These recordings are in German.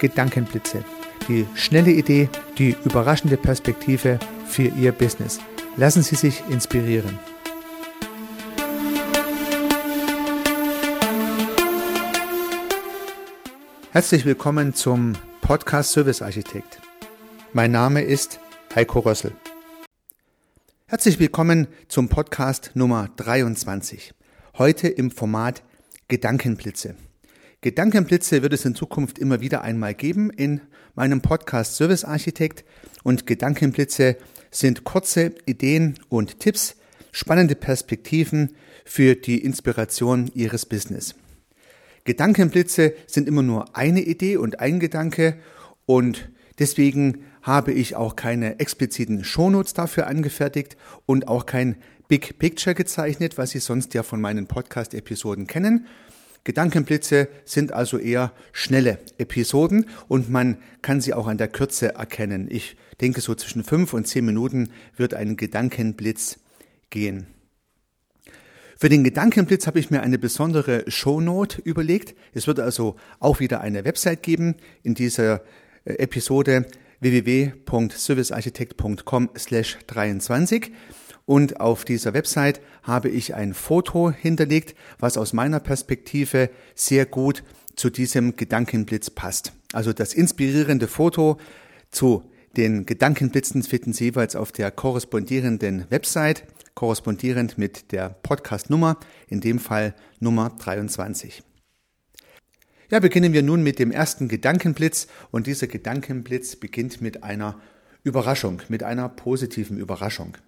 Gedankenblitze. Die schnelle Idee, die überraschende Perspektive für Ihr Business. Lassen Sie sich inspirieren. Herzlich willkommen zum Podcast Service Architekt. Mein Name ist Heiko Rössel. Herzlich willkommen zum Podcast Nummer 23. Heute im Format Gedankenblitze. Gedankenblitze wird es in Zukunft immer wieder einmal geben in meinem Podcast Service Architekt. Und Gedankenblitze sind kurze Ideen und Tipps, spannende Perspektiven für die Inspiration Ihres Business. Gedankenblitze sind immer nur eine Idee und ein Gedanke. Und deswegen habe ich auch keine expliziten Shownotes dafür angefertigt und auch kein Big Picture gezeichnet, was Sie sonst ja von meinen Podcast-Episoden kennen, Gedankenblitze sind also eher schnelle Episoden und man kann sie auch an der Kürze erkennen. Ich denke, so zwischen fünf und zehn Minuten wird ein Gedankenblitz gehen. Für den Gedankenblitz habe ich mir eine besondere Shownote überlegt. Es wird also auch wieder eine Website geben in dieser äh, Episode www.servicearchitekt.com slash 23. Und auf dieser Website habe ich ein Foto hinterlegt, was aus meiner Perspektive sehr gut zu diesem Gedankenblitz passt. Also das inspirierende Foto zu den Gedankenblitzen finden Sie jeweils auf der korrespondierenden Website, korrespondierend mit der Podcast-Nummer, in dem Fall Nummer 23. Ja, beginnen wir nun mit dem ersten Gedankenblitz und dieser Gedankenblitz beginnt mit einer Überraschung, mit einer positiven Überraschung.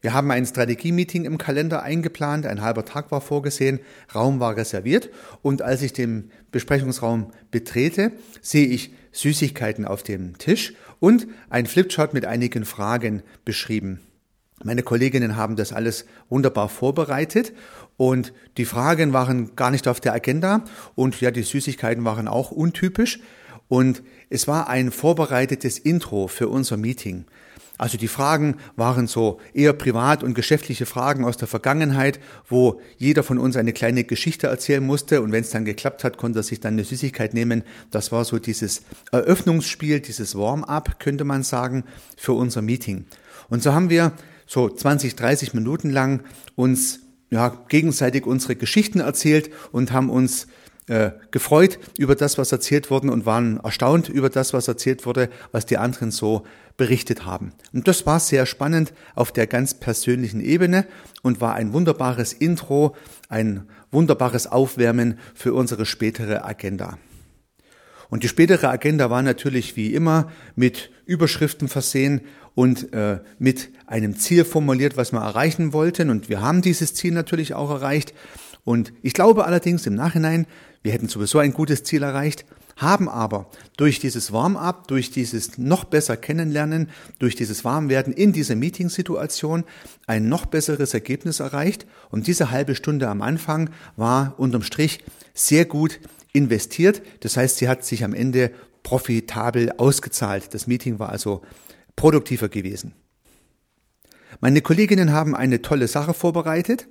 Wir haben ein Strategie-Meeting im Kalender eingeplant, ein halber Tag war vorgesehen, Raum war reserviert und als ich den Besprechungsraum betrete, sehe ich Süßigkeiten auf dem Tisch und ein Flipchart mit einigen Fragen beschrieben. Meine Kolleginnen haben das alles wunderbar vorbereitet und die Fragen waren gar nicht auf der Agenda und ja, die Süßigkeiten waren auch untypisch und es war ein vorbereitetes Intro für unser Meeting. Also die Fragen waren so eher privat und geschäftliche Fragen aus der Vergangenheit, wo jeder von uns eine kleine Geschichte erzählen musste und wenn es dann geklappt hat, konnte er sich dann eine Süßigkeit nehmen. Das war so dieses Eröffnungsspiel, dieses Warm-up, könnte man sagen, für unser Meeting. Und so haben wir so 20, 30 Minuten lang uns ja, gegenseitig unsere Geschichten erzählt und haben uns äh, gefreut über das, was erzählt wurde und waren erstaunt über das, was erzählt wurde, was die anderen so berichtet haben. Und das war sehr spannend auf der ganz persönlichen Ebene und war ein wunderbares Intro, ein wunderbares Aufwärmen für unsere spätere Agenda. Und die spätere Agenda war natürlich wie immer mit Überschriften versehen und äh, mit einem Ziel formuliert, was wir erreichen wollten. Und wir haben dieses Ziel natürlich auch erreicht. Und ich glaube allerdings im Nachhinein, wir hätten sowieso ein gutes Ziel erreicht, haben aber durch dieses Warm-up, durch dieses noch besser Kennenlernen, durch dieses Warmwerden in dieser Meetingsituation ein noch besseres Ergebnis erreicht. Und diese halbe Stunde am Anfang war unterm Strich sehr gut investiert. Das heißt, sie hat sich am Ende profitabel ausgezahlt. Das Meeting war also produktiver gewesen. Meine Kolleginnen haben eine tolle Sache vorbereitet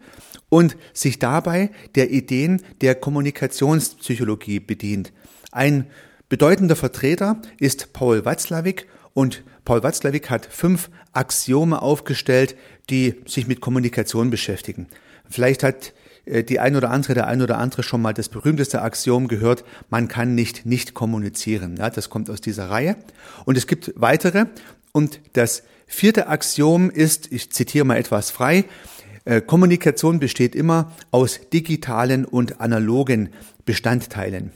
und sich dabei der Ideen der Kommunikationspsychologie bedient. Ein bedeutender Vertreter ist Paul Watzlawick und Paul Watzlawick hat fünf Axiome aufgestellt, die sich mit Kommunikation beschäftigen. Vielleicht hat äh, die ein oder andere, der ein oder andere schon mal das berühmteste Axiom gehört, man kann nicht nicht kommunizieren. Ja, das kommt aus dieser Reihe. Und es gibt weitere. Und das vierte Axiom ist, ich zitiere mal etwas frei, äh, Kommunikation besteht immer aus digitalen und analogen Bestandteilen.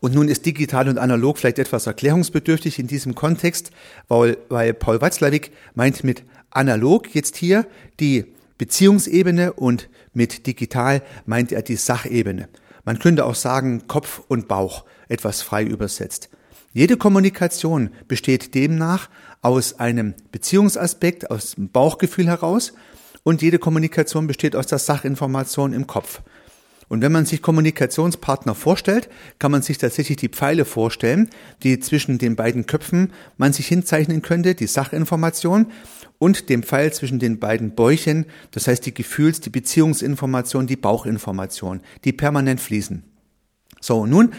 Und nun ist digital und analog vielleicht etwas erklärungsbedürftig in diesem Kontext, weil, weil Paul Watzlawick meint mit analog jetzt hier die Beziehungsebene und mit digital meint er die Sachebene. Man könnte auch sagen Kopf und Bauch, etwas frei übersetzt. Jede Kommunikation besteht demnach aus einem Beziehungsaspekt, aus dem Bauchgefühl heraus und jede Kommunikation besteht aus der Sachinformation im Kopf. Und wenn man sich Kommunikationspartner vorstellt, kann man sich tatsächlich die Pfeile vorstellen, die zwischen den beiden Köpfen man sich hinzeichnen könnte, die Sachinformation und dem Pfeil zwischen den beiden Bäuchen, das heißt die Gefühls-, die Beziehungsinformation, die Bauchinformation, die permanent fließen. So, nun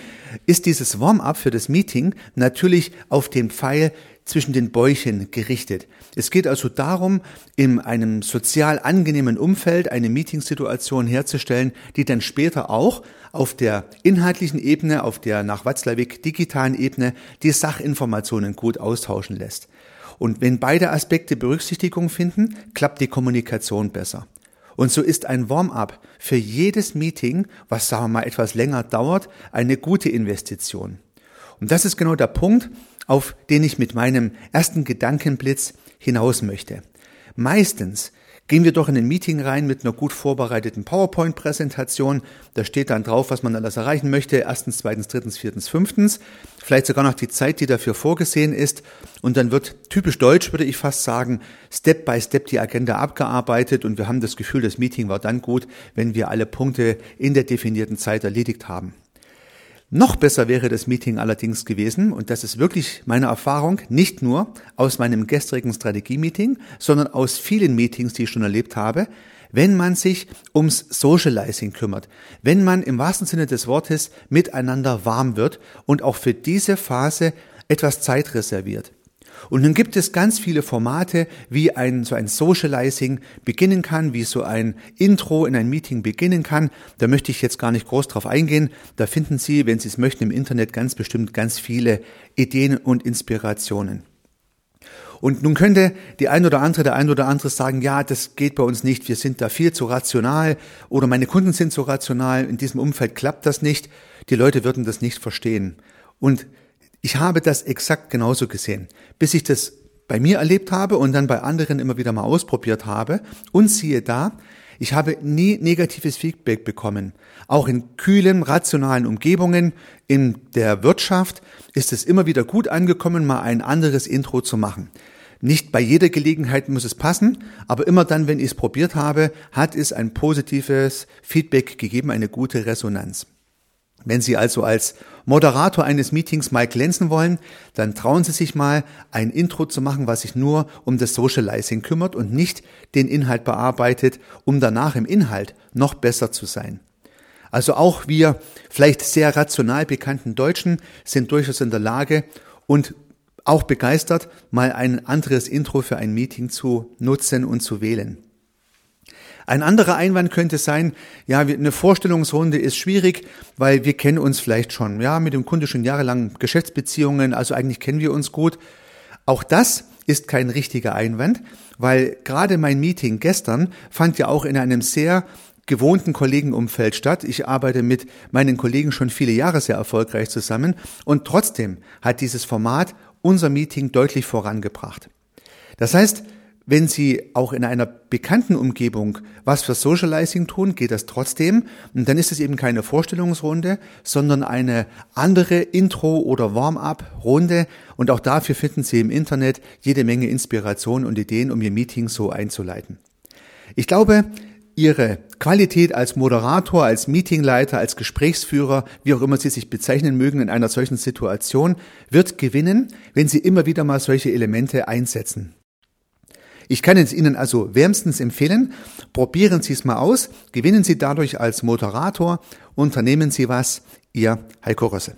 ist dieses Warm-up für das Meeting natürlich auf den Pfeil zwischen den Bäuchen gerichtet. Es geht also darum, in einem sozial angenehmen Umfeld eine Meetingsituation herzustellen, die dann später auch auf der inhaltlichen Ebene, auf der nach Watzlawick digitalen Ebene die Sachinformationen gut austauschen lässt. Und wenn beide Aspekte Berücksichtigung finden, klappt die Kommunikation besser. Und so ist ein Warm-up für jedes Meeting, was sagen wir mal etwas länger dauert, eine gute Investition. Und das ist genau der Punkt, auf den ich mit meinem ersten Gedankenblitz hinaus möchte. Meistens gehen wir doch in ein Meeting rein mit einer gut vorbereiteten PowerPoint-Präsentation. Da steht dann drauf, was man alles erreichen möchte. Erstens, zweitens, drittens, viertens, fünftens. Vielleicht sogar noch die Zeit, die dafür vorgesehen ist. Und dann wird typisch deutsch, würde ich fast sagen, Step by Step die Agenda abgearbeitet. Und wir haben das Gefühl, das Meeting war dann gut, wenn wir alle Punkte in der definierten Zeit erledigt haben. Noch besser wäre das Meeting allerdings gewesen, und das ist wirklich meine Erfahrung, nicht nur aus meinem gestrigen Strategie-Meeting, sondern aus vielen Meetings, die ich schon erlebt habe, wenn man sich ums Socializing kümmert, wenn man im wahrsten Sinne des Wortes miteinander warm wird und auch für diese Phase etwas Zeit reserviert. Und nun gibt es ganz viele Formate, wie ein, so ein Socializing beginnen kann, wie so ein Intro in ein Meeting beginnen kann. Da möchte ich jetzt gar nicht groß drauf eingehen. Da finden Sie, wenn Sie es möchten, im Internet ganz bestimmt ganz viele Ideen und Inspirationen. Und nun könnte die ein oder andere, der ein oder andere sagen, ja, das geht bei uns nicht, wir sind da viel zu rational oder meine Kunden sind zu rational, in diesem Umfeld klappt das nicht, die Leute würden das nicht verstehen. Und ich habe das exakt genauso gesehen, bis ich das bei mir erlebt habe und dann bei anderen immer wieder mal ausprobiert habe und siehe da, ich habe nie negatives Feedback bekommen. Auch in kühlen, rationalen Umgebungen, in der Wirtschaft ist es immer wieder gut angekommen, mal ein anderes Intro zu machen. Nicht bei jeder Gelegenheit muss es passen, aber immer dann, wenn ich es probiert habe, hat es ein positives Feedback gegeben, eine gute Resonanz. Wenn Sie also als Moderator eines Meetings mal glänzen wollen, dann trauen Sie sich mal, ein Intro zu machen, was sich nur um das Socializing kümmert und nicht den Inhalt bearbeitet, um danach im Inhalt noch besser zu sein. Also auch wir vielleicht sehr rational bekannten Deutschen sind durchaus in der Lage und auch begeistert, mal ein anderes Intro für ein Meeting zu nutzen und zu wählen. Ein anderer Einwand könnte sein, ja, eine Vorstellungsrunde ist schwierig, weil wir kennen uns vielleicht schon, ja, mit dem Kunde schon jahrelang Geschäftsbeziehungen, also eigentlich kennen wir uns gut. Auch das ist kein richtiger Einwand, weil gerade mein Meeting gestern fand ja auch in einem sehr gewohnten Kollegenumfeld statt. Ich arbeite mit meinen Kollegen schon viele Jahre sehr erfolgreich zusammen und trotzdem hat dieses Format unser Meeting deutlich vorangebracht. Das heißt, wenn Sie auch in einer bekannten Umgebung was für Socializing tun, geht das trotzdem. Und dann ist es eben keine Vorstellungsrunde, sondern eine andere Intro- oder Warm-up-Runde. Und auch dafür finden Sie im Internet jede Menge Inspiration und Ideen, um Ihr Meeting so einzuleiten. Ich glaube, Ihre Qualität als Moderator, als Meetingleiter, als Gesprächsführer, wie auch immer Sie sich bezeichnen mögen in einer solchen Situation, wird gewinnen, wenn Sie immer wieder mal solche Elemente einsetzen. Ich kann es Ihnen also wärmstens empfehlen. Probieren Sie es mal aus. Gewinnen Sie dadurch als Moderator. Unternehmen Sie was. Ihr Heiko Rösse.